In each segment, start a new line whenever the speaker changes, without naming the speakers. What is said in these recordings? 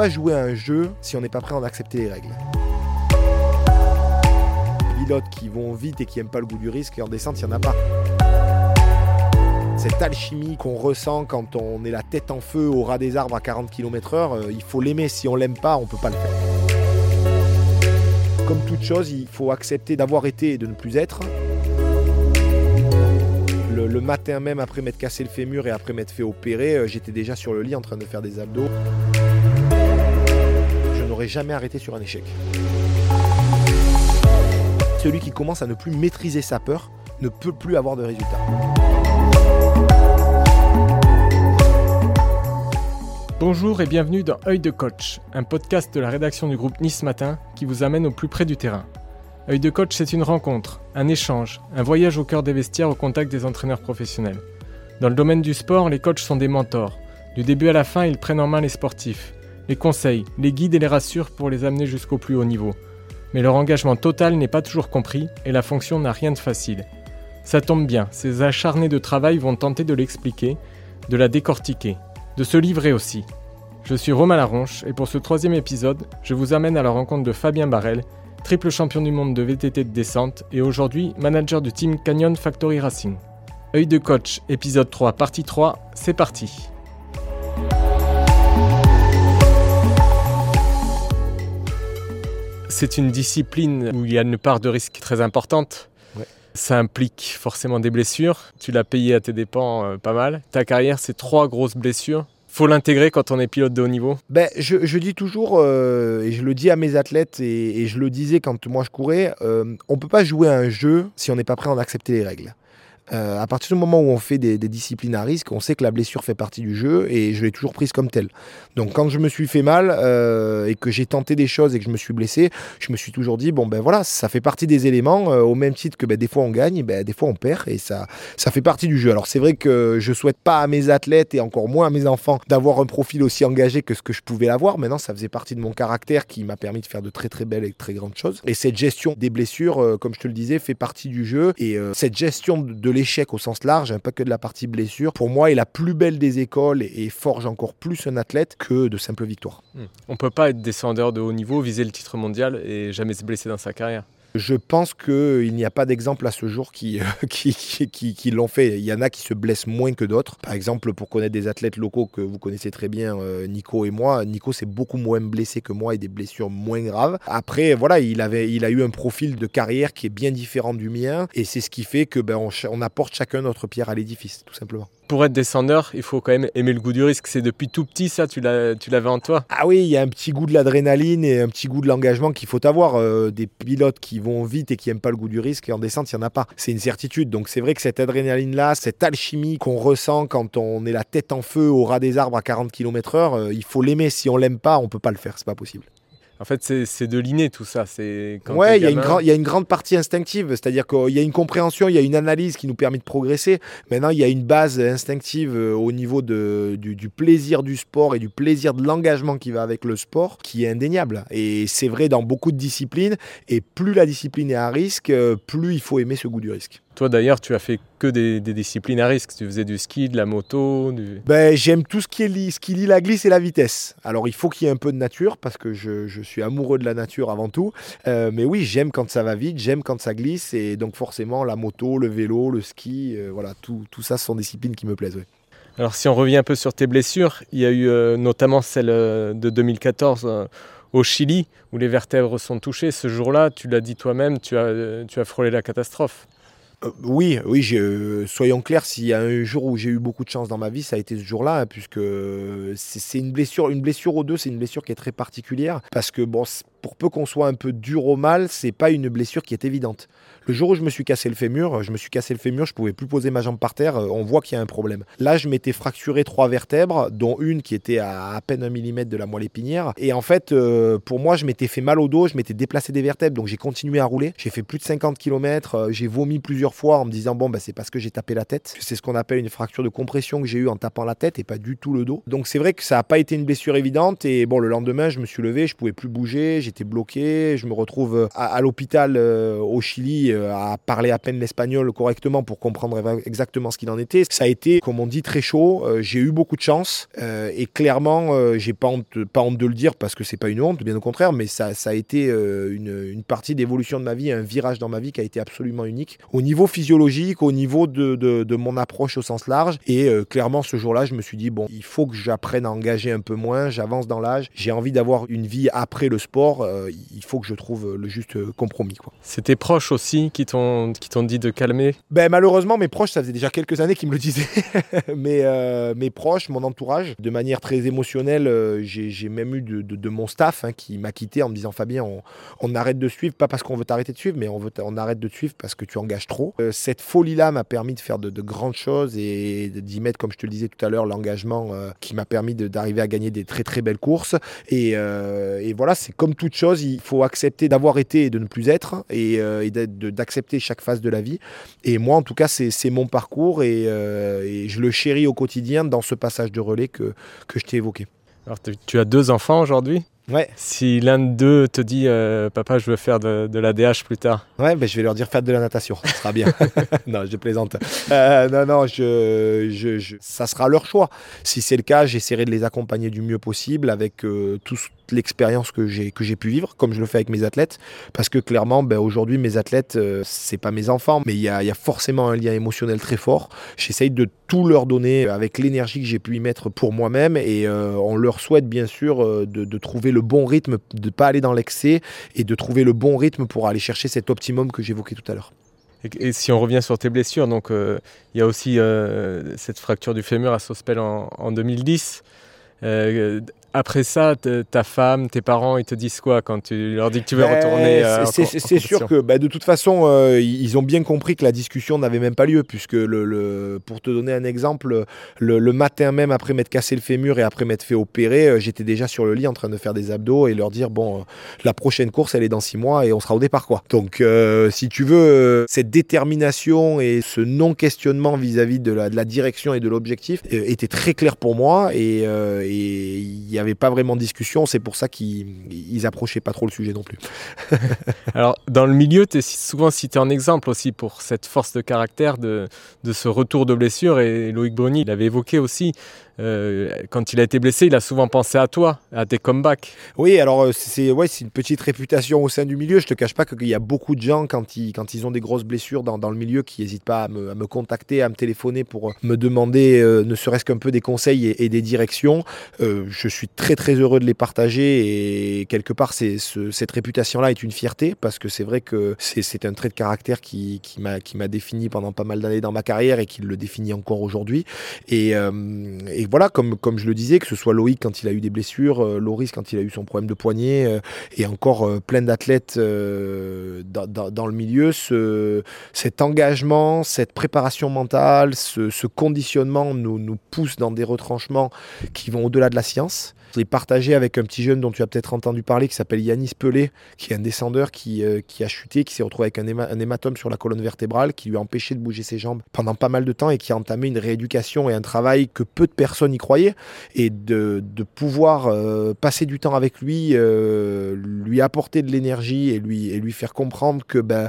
pas jouer à un jeu si on n'est pas prêt à en accepter les règles. Les pilotes qui vont vite et qui n'aiment pas le goût du risque, et en descente, il n'y en a pas. Cette alchimie qu'on ressent quand on est la tête en feu au ras des arbres à 40 km/h, euh, il faut l'aimer. Si on l'aime pas, on peut pas le faire. Comme toute chose, il faut accepter d'avoir été et de ne plus être. Le, le matin même, après m'être cassé le fémur et après m'être fait opérer, euh, j'étais déjà sur le lit en train de faire des abdos. Jamais arrêté sur un échec. Celui qui commence à ne plus maîtriser sa peur ne peut plus avoir de résultats.
Bonjour et bienvenue dans Œil de coach, un podcast de la rédaction du groupe Nice Matin qui vous amène au plus près du terrain. Œil de coach, c'est une rencontre, un échange, un voyage au cœur des vestiaires au contact des entraîneurs professionnels. Dans le domaine du sport, les coachs sont des mentors. Du début à la fin, ils prennent en main les sportifs, les conseils, les guident et les rassurent pour les amener jusqu'au plus haut niveau. Mais leur engagement total n'est pas toujours compris et la fonction n'a rien de facile. Ça tombe bien, ces acharnés de travail vont tenter de l'expliquer, de la décortiquer, de se livrer aussi. Je suis Romain Laronche et pour ce troisième épisode, je vous amène à la rencontre de Fabien Barrel, triple champion du monde de VTT de descente et aujourd'hui manager du team Canyon Factory Racing. Œil de coach, épisode 3, partie 3, c'est parti. C'est une discipline où il y a une part de risque très importante.
Ouais.
Ça implique forcément des blessures. Tu l'as payé à tes dépens euh, pas mal. Ta carrière, c'est trois grosses blessures. Faut l'intégrer quand on est pilote de haut niveau.
Ben, je, je dis toujours, euh, et je le dis à mes athlètes, et, et je le disais quand moi je courais, euh, on peut pas jouer à un jeu si on n'est pas prêt à en accepter les règles. Euh, à partir du moment où on fait des, des, disciplines à risque, on sait que la blessure fait partie du jeu et je l'ai toujours prise comme telle. Donc quand je me suis fait mal euh, et que j'ai tenté des choses et que je me suis blessé, je me suis toujours dit bon ben voilà, ça fait partie des éléments euh, au même titre que ben, des fois on gagne, ben, des fois on perd et ça ça fait partie du jeu. Alors c'est vrai que je souhaite pas à mes athlètes et encore moins à mes enfants d'avoir un profil aussi engagé que ce que je pouvais avoir. Maintenant ça faisait partie de mon caractère qui m'a permis de faire de très très belles et très grandes choses. Et cette gestion des blessures, comme je te le disais, fait partie du jeu et cette gestion de, de l'échec au sens large, hein, pas que de la partie blessure, pour moi est la plus belle des écoles et, forge encore plus un athlète que de simples victoires.
Hmm. On peut pas être descendeur de haut niveau, viser le titre mondial et jamais se blesser dans sa carrière.
Je pense qu'il n'y a pas d'exemple à ce jour qui, qui, l'ont fait. Il y en a qui se blessent moins que d'autres. Par exemple, pour connaître des athlètes locaux que vous connaissez très bien, euh, Nico et moi, Nico s'est beaucoup moins blessé que moi et des blessures moins graves. Après, voilà, il, a eu un profil de carrière qui est bien différent du mien et c'est ce qui fait que ben, on apporte chacun notre pierre à l'édifice, tout simplement
pour être descendeur, il faut quand même aimer le goût du risque. C'est depuis tout petit, ça, tu l'avais en toi
Ah oui, il y a un petit goût de l'adrénaline et un petit goût de l'engagement qu'il faut avoir. Euh, des pilotes qui vont vite et qui n'aiment pas le goût du risque, et en descente, il n'y en a pas. C'est une certitude. Donc c'est vrai que cette adrénaline-là, cette alchimie qu'on ressent quand on est la tête en feu au ras des arbres à 40 km/h, euh, il faut l'aimer. Si on l'aime pas, on peut pas le faire. C'est pas possible.
En fait, c'est de l'inné tout ça.
Ouais, il y, a y a une grande partie instinctive, c'est-à-dire qu'il y a une compréhension, il y a une analyse qui nous permet de progresser. Maintenant, il y a une base instinctive euh, au niveau de, du, du, plaisir du sport et du plaisir de l'engagement qui va avec le sport qui est indéniable. Et c'est vrai dans beaucoup de disciplines. Et plus la discipline est à risque, euh, plus il faut aimer ce goût du risque.
Toi d'ailleurs, tu as fait que des, des, disciplines à risque. Tu faisais du ski, de la moto. Du...
Ben, J'aime tout ce qui, est ce qui lie la glisse et la vitesse. Alors il faut qu'il y ait un peu de nature parce que je, je suis amoureux de la nature avant tout. Euh, mais oui, j'aime quand ça va vite, j'aime quand ça glisse. Et donc forcément, la moto, le vélo, le ski, euh, voilà, tout, tout ça ce sont des disciplines qui me plaisent.
Alors si on revient un peu sur tes blessures, il y a eu euh, notamment celle de 2014 euh, au Chili où les vertèbres sont touchées. Ce jour-là, tu l'as dit toi-même, tu as, tu as frôlé la catastrophe.
Euh, oui, oui, euh, soyons clairs, s'il y a un jour où j'ai eu beaucoup de chance dans ma vie, ça a été ce jour-là, hein, puisque c'est une blessure, une blessure aux deux, c'est une blessure qui est très particulière, parce que bon, pour peu qu'on soit un peu dur au mal, c'est pas une blessure qui est évidente. Le jour où je me suis cassé le fémur, je me suis cassé le fémur, je pouvais plus poser ma jambe par terre, on voit qu'il y a un problème. Là, je m'étais fracturé trois vertèbres, dont une qui était à à peine un millimètre de la moelle épinière. Et en fait, euh, pour moi, je m'étais fait mal au dos, je m'étais déplacé des vertèbres, donc j'ai continué à rouler. J'ai fait plus de 50 km, euh, j'ai vomi plusieurs fois en me disant bon, bah, c'est parce que j'ai tapé la tête. C'est ce qu'on appelle une fracture de compression que j'ai eu en tapant la tête et pas du tout le dos. Donc c'est vrai que ça n'a pas été une blessure évidente. Et bon, le lendemain, je me suis levé, je pouvais plus bouger, j'étais bloqué. Je me retrouve à, l'hôpital au Chili à parler à peine l'espagnol correctement pour comprendre exactement ce qu'il en était. Ça a été, comme on dit, très chaud. j'ai eu beaucoup de chance et clairement, j'ai pas honte, pas honte de le dire parce que c'est pas une honte, bien au contraire, mais ça, a été une, partie d'évolution de ma vie, un virage dans ma vie qui a été absolument unique au niveau physiologique, au niveau de, mon approche au sens large. Et euh, clairement, ce jour-là, je me suis dit, bon, il faut que j'apprenne à engager un peu moins, j'avance dans l'âge, j'ai envie d'avoir une vie après le sport, euh, il faut que je trouve le juste compromis.
C'est tes proches aussi qui t'ont dit de calmer?
Ben, Malheureusement, mes proches, ça faisait déjà quelques années qu'ils me le disaient. Mais euh, mes proches, mon entourage, de manière très émotionnelle, j'ai même eu de, de, mon staff hein, qui m'a quitté en me disant, Fabien, on, on arrête de suivre, pas parce qu'on veut t'arrêter de suivre, mais on, veut on arrête de te suivre parce que tu engages trop. Euh, cette folie-là m'a permis de faire de, grandes choses et d'y mettre, comme je te le disais tout à l'heure, l'engagement euh, qui m'a permis d'arriver à gagner des très très belles courses. Euh, et, voilà, c'est comme toute chose, il faut accepter d'avoir été et de ne plus être et, d'accepter chaque phase de la vie. Et moi, en tout cas, c'est mon parcours et, je le chéris au quotidien dans ce passage de relais que, que je t'ai évoqué.
Alors, tu as deux enfants aujourd'hui? Si l'un de te dit euh, papa je veux faire de, la DH plus tard.
Ouais, ben, je vais leur dire faire de la natation, ça sera bien. non, je plaisante. Euh, non, non, je, ça sera leur choix. Si c'est le cas, j'essaierai de les accompagner du mieux possible avec euh, tout, l'expérience que j'ai que j'ai pu vivre, comme je le fais avec mes athlètes, parce que clairement, ben, aujourd'hui, mes athlètes, c'est pas mes enfants, mais il y a, y a, forcément un lien émotionnel très fort. J'essaye de tout leur donner avec l'énergie que j'ai pu y mettre pour moi-même, et on leur souhaite bien sûr de, de, trouver le bon rythme, de ne pas aller dans l'excès, et de trouver le bon rythme pour aller chercher cet optimum que j'évoquais tout à l'heure.
Et, si on revient sur tes blessures, donc il y a aussi cette fracture du fémur à Sospel en, en 2010 après ça, ta femme, tes parents, ils te disent quoi quand tu leur dis que tu veux ben, retourner euh,
C'est sûr que bah, de toute façon, euh, ils ont bien compris que la discussion n'avait même pas lieu, puisque le, pour te donner un exemple, le, matin même après m'être cassé le fémur et après m'être fait opérer, euh, j'étais déjà sur le lit en train de faire des abdos et leur dire bon, la prochaine course, elle est dans six mois et on sera au départ quoi. Donc, si tu veux, cette détermination et ce non-questionnement vis-à-vis de la, direction et de l'objectif était très clair pour moi et il y avait pas vraiment de discussion. C'est pour ça qu'ils approchaient pas trop le sujet non plus.
Alors, dans le milieu, tu es souvent cité en exemple aussi pour cette force de caractère de, de ce retour de blessure. Et Loïc Bruni l'avait évoqué aussi. Euh, quand il a été blessé, il a souvent pensé à toi, à tes comebacks.
Oui, alors euh, c'est ouais, une petite réputation au sein du milieu. Je te cache pas qu'il y a beaucoup de gens, quand ils, quand ils ont des grosses blessures dans, dans le milieu, qui n'hésitent pas à me, à me, contacter, à me téléphoner pour me demander euh, ne serait-ce qu'un peu des conseils et, des directions. je suis très très heureux de les partager et quelque part cette réputation-là est une fierté parce que c'est vrai que c'est un trait de caractère qui, qui m'a défini pendant pas mal d'années dans ma carrière et qui le définit encore aujourd'hui. Et voilà, comme, comme je le disais, que ce soit Loïc quand il a eu des blessures, euh, Loris quand il a eu son problème de poignet, euh, et encore euh, plein d'athlètes dans, le milieu, ce, cet engagement, cette préparation mentale, ce, conditionnement nous, nous pousse dans des retranchements qui vont au-delà de la science. Je l'ai partagé avec un petit jeune dont tu as peut-être entendu parler qui s'appelle Yanis Pelé, qui est un descendeur qui, euh, a chuté, qui s'est retrouvé avec un, hématome sur la colonne vertébrale, qui lui a empêché de bouger ses jambes pendant pas mal de temps et qui a entamé une rééducation et un travail que peu de personnes y croyaient. Et de, de pouvoir euh, passer du temps avec lui, euh, lui apporter de l'énergie et lui, et lui faire comprendre que ben,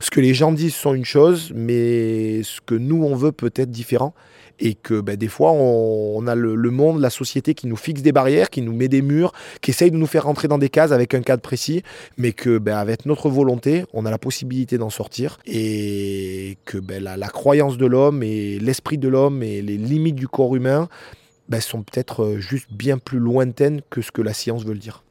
ce que les gens disent sont une chose, mais ce que nous on veut peut être différent. Et que ben, des fois on, a le, monde, la société qui nous fixe des barrières, qui nous met des murs, qui essaye de nous faire rentrer dans des cases avec un cadre précis, mais que ben, avec notre volonté, on a la possibilité d'en sortir. Et que ben, la, croyance de l'homme et l'esprit de l'homme et les limites du corps humain sont peut-être euh, juste bien plus lointaines que ce que la science veut le dire.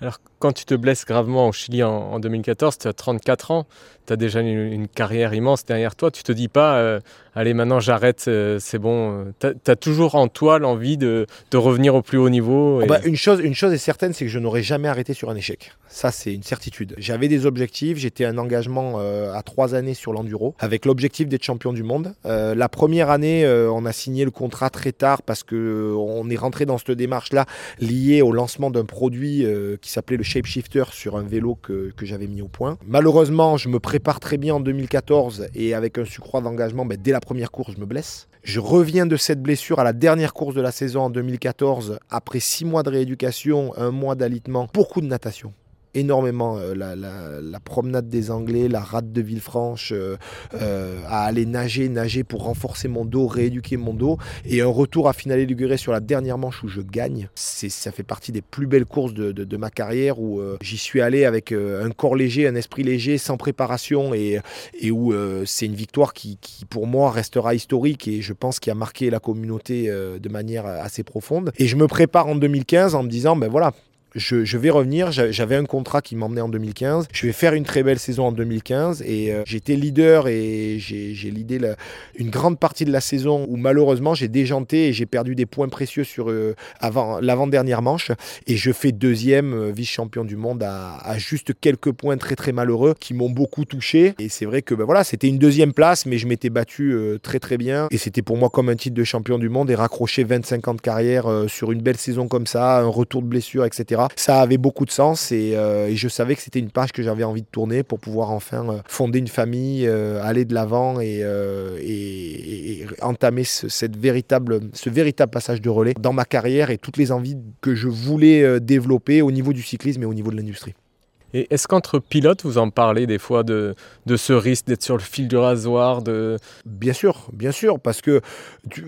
Alors, quand tu te blesses gravement au Chili en, 2014, tu as 34 ans, tu as déjà une, carrière immense derrière toi. Tu te dis pas, euh, allez, maintenant j'arrête, euh, c'est bon. Tu as, toujours en toi l'envie de, revenir au plus haut niveau.
Oh bah, une, chose, une chose est certaine, c'est que je n'aurais jamais arrêté sur un échec. Ça, c'est une certitude. J'avais des objectifs, j'étais un engagement euh, à trois années sur l'enduro, avec l'objectif d'être champion du monde. la première année, on a signé le contrat très tard parce qu'on est rentré dans cette démarche-là liée au lancement d'un produit qui s'appelait le shapeshifter sur un vélo que, j'avais mis au point. Malheureusement, je me prépare très bien en 2014 et avec un surcroît d'engagement, ben, dès la première course, je me blesse. Je reviens de cette blessure à la dernière course de la saison en 2014, après six mois de rééducation, un mois d'alitement, beaucoup de natation énormément euh, la, promenade des Anglais, la rade de Villefranche, euh, euh, à aller nager, nager pour renforcer mon dos, rééduquer mon dos, et un retour à finaler Liguré sur la dernière manche où je gagne. Ça fait partie des plus belles courses de, ma carrière où j'y suis allé avec un corps léger, un esprit léger, sans préparation, et, et où c'est une victoire qui, qui, pour moi restera historique et je pense qui a marqué la communauté de manière assez profonde. Et je me prépare en 2015 en me disant, ben voilà, je, vais revenir. J'avais un contrat qui m'emmenait en 2015. Je vais faire une très belle saison en 2015 et euh, j'étais leader et j'ai l'idée une grande partie de la saison où malheureusement j'ai déjanté et j'ai perdu des points précieux sur euh, avant l'avant-dernière manche et je fais deuxième euh, vice-champion du monde à, juste quelques points très très malheureux qui m'ont beaucoup touché et c'est vrai que ben voilà c'était une deuxième place mais je m'étais battu très très bien et c'était pour moi comme un titre de champion du monde et raccrocher 25 ans de carrière sur une belle saison comme ça, un retour de blessure etc ça avait beaucoup de sens euh, et, je savais que c'était une page que j'avais envie de tourner pour pouvoir enfin euh, fonder une famille, euh, aller de l'avant et, entamer ce, véritable passage de relais dans ma carrière et toutes les envies que je voulais développer au niveau du cyclisme et au niveau de l'industrie.
Et est-ce qu'entre pilotes, vous en parlez des fois de, ce risque d'être sur le fil du rasoir de...
Bien sûr, bien sûr, parce que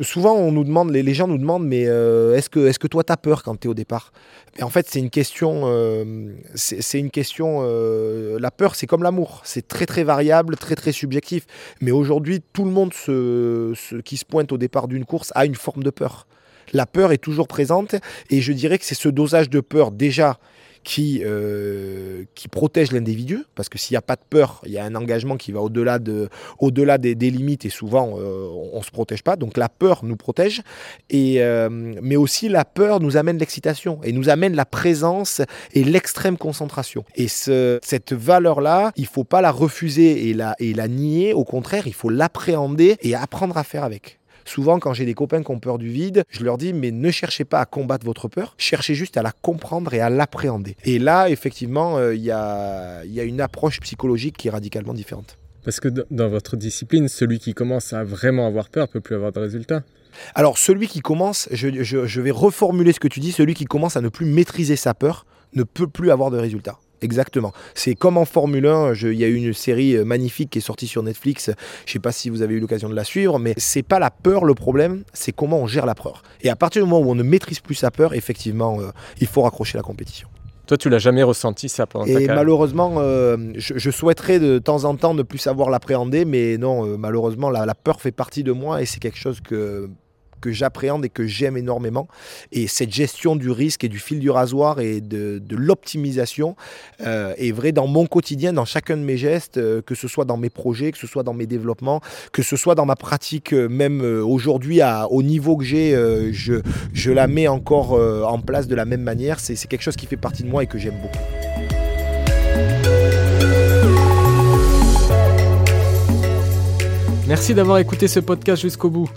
souvent on nous demande, les, gens nous demandent, mais euh, est-ce que, est que toi tu as peur quand tu es au départ? Et en fait, c'est une question, euh, c'est une question, euh, la peur c'est comme l'amour, c'est très très variable, très très subjectif. Mais aujourd'hui, tout le monde qui se pointe au départ d'une course a une forme de peur. La peur est toujours présente et je dirais que c'est ce dosage de peur déjà qui, euh, qui protège l'individu, parce que s'il n'y a pas de peur, il y a un engagement qui va au-delà de, au-delà des, limites et souvent euh, on ne se protège pas. Donc la peur nous protège, et, euh, mais aussi la peur nous amène l'excitation et nous amène la présence et l'extrême concentration. Et ce, cette valeur-là, il faut pas la refuser et la, et la nier, au contraire, il faut l'appréhender et apprendre à faire avec. Souvent, quand j'ai des copains qui ont peur du vide, je leur dis, mais ne cherchez pas à combattre votre peur, cherchez juste à la comprendre et à l'appréhender. Et là, effectivement, euh, il y, a, une approche psychologique qui est radicalement différente.
Parce que dans votre discipline, celui qui commence à vraiment avoir peur peut plus avoir de résultats.
Alors, celui qui commence, je vais reformuler ce que tu dis, celui qui commence à ne plus maîtriser sa peur ne peut plus avoir de résultats. Exactement. C'est comme en Formule 1, il y a eu une série euh, magnifique qui est sortie sur Netflix. Je ne sais pas si vous avez eu l'occasion de la suivre, mais c'est pas la peur le problème, c'est comment on gère la peur. Et à partir du moment où on ne maîtrise plus sa peur, effectivement, euh, il faut raccrocher la compétition.
Toi, tu l'as jamais ressenti ça pendant
ta carrière? malheureusement, euh, je, souhaiterais de temps en temps ne plus savoir l'appréhender, mais non, malheureusement, la, peur fait partie de moi et c'est quelque chose que que j'appréhende et que j'aime énormément. Et cette gestion du risque et du fil du rasoir et de, l'optimisation euh, est vrai dans mon quotidien, dans chacun de mes gestes, euh, que ce soit dans mes projets, que ce soit dans mes développements, que ce soit dans ma pratique, euh, même aujourd'hui au niveau que j'ai, je la mets encore en place de la même manière. C'est quelque chose qui fait partie de moi et que j'aime beaucoup.
Merci d'avoir écouté ce podcast jusqu'au bout.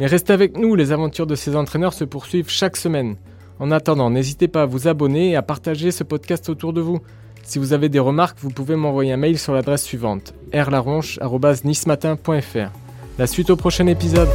Mais restez avec nous, les aventures de ces entraîneurs se poursuivent chaque semaine. En attendant, n'hésitez pas à vous abonner et à partager ce podcast autour de vous. Si vous avez des remarques, vous pouvez m'envoyer un mail sur l'adresse suivante rlaronche.nismatin.fr. La suite au prochain épisode.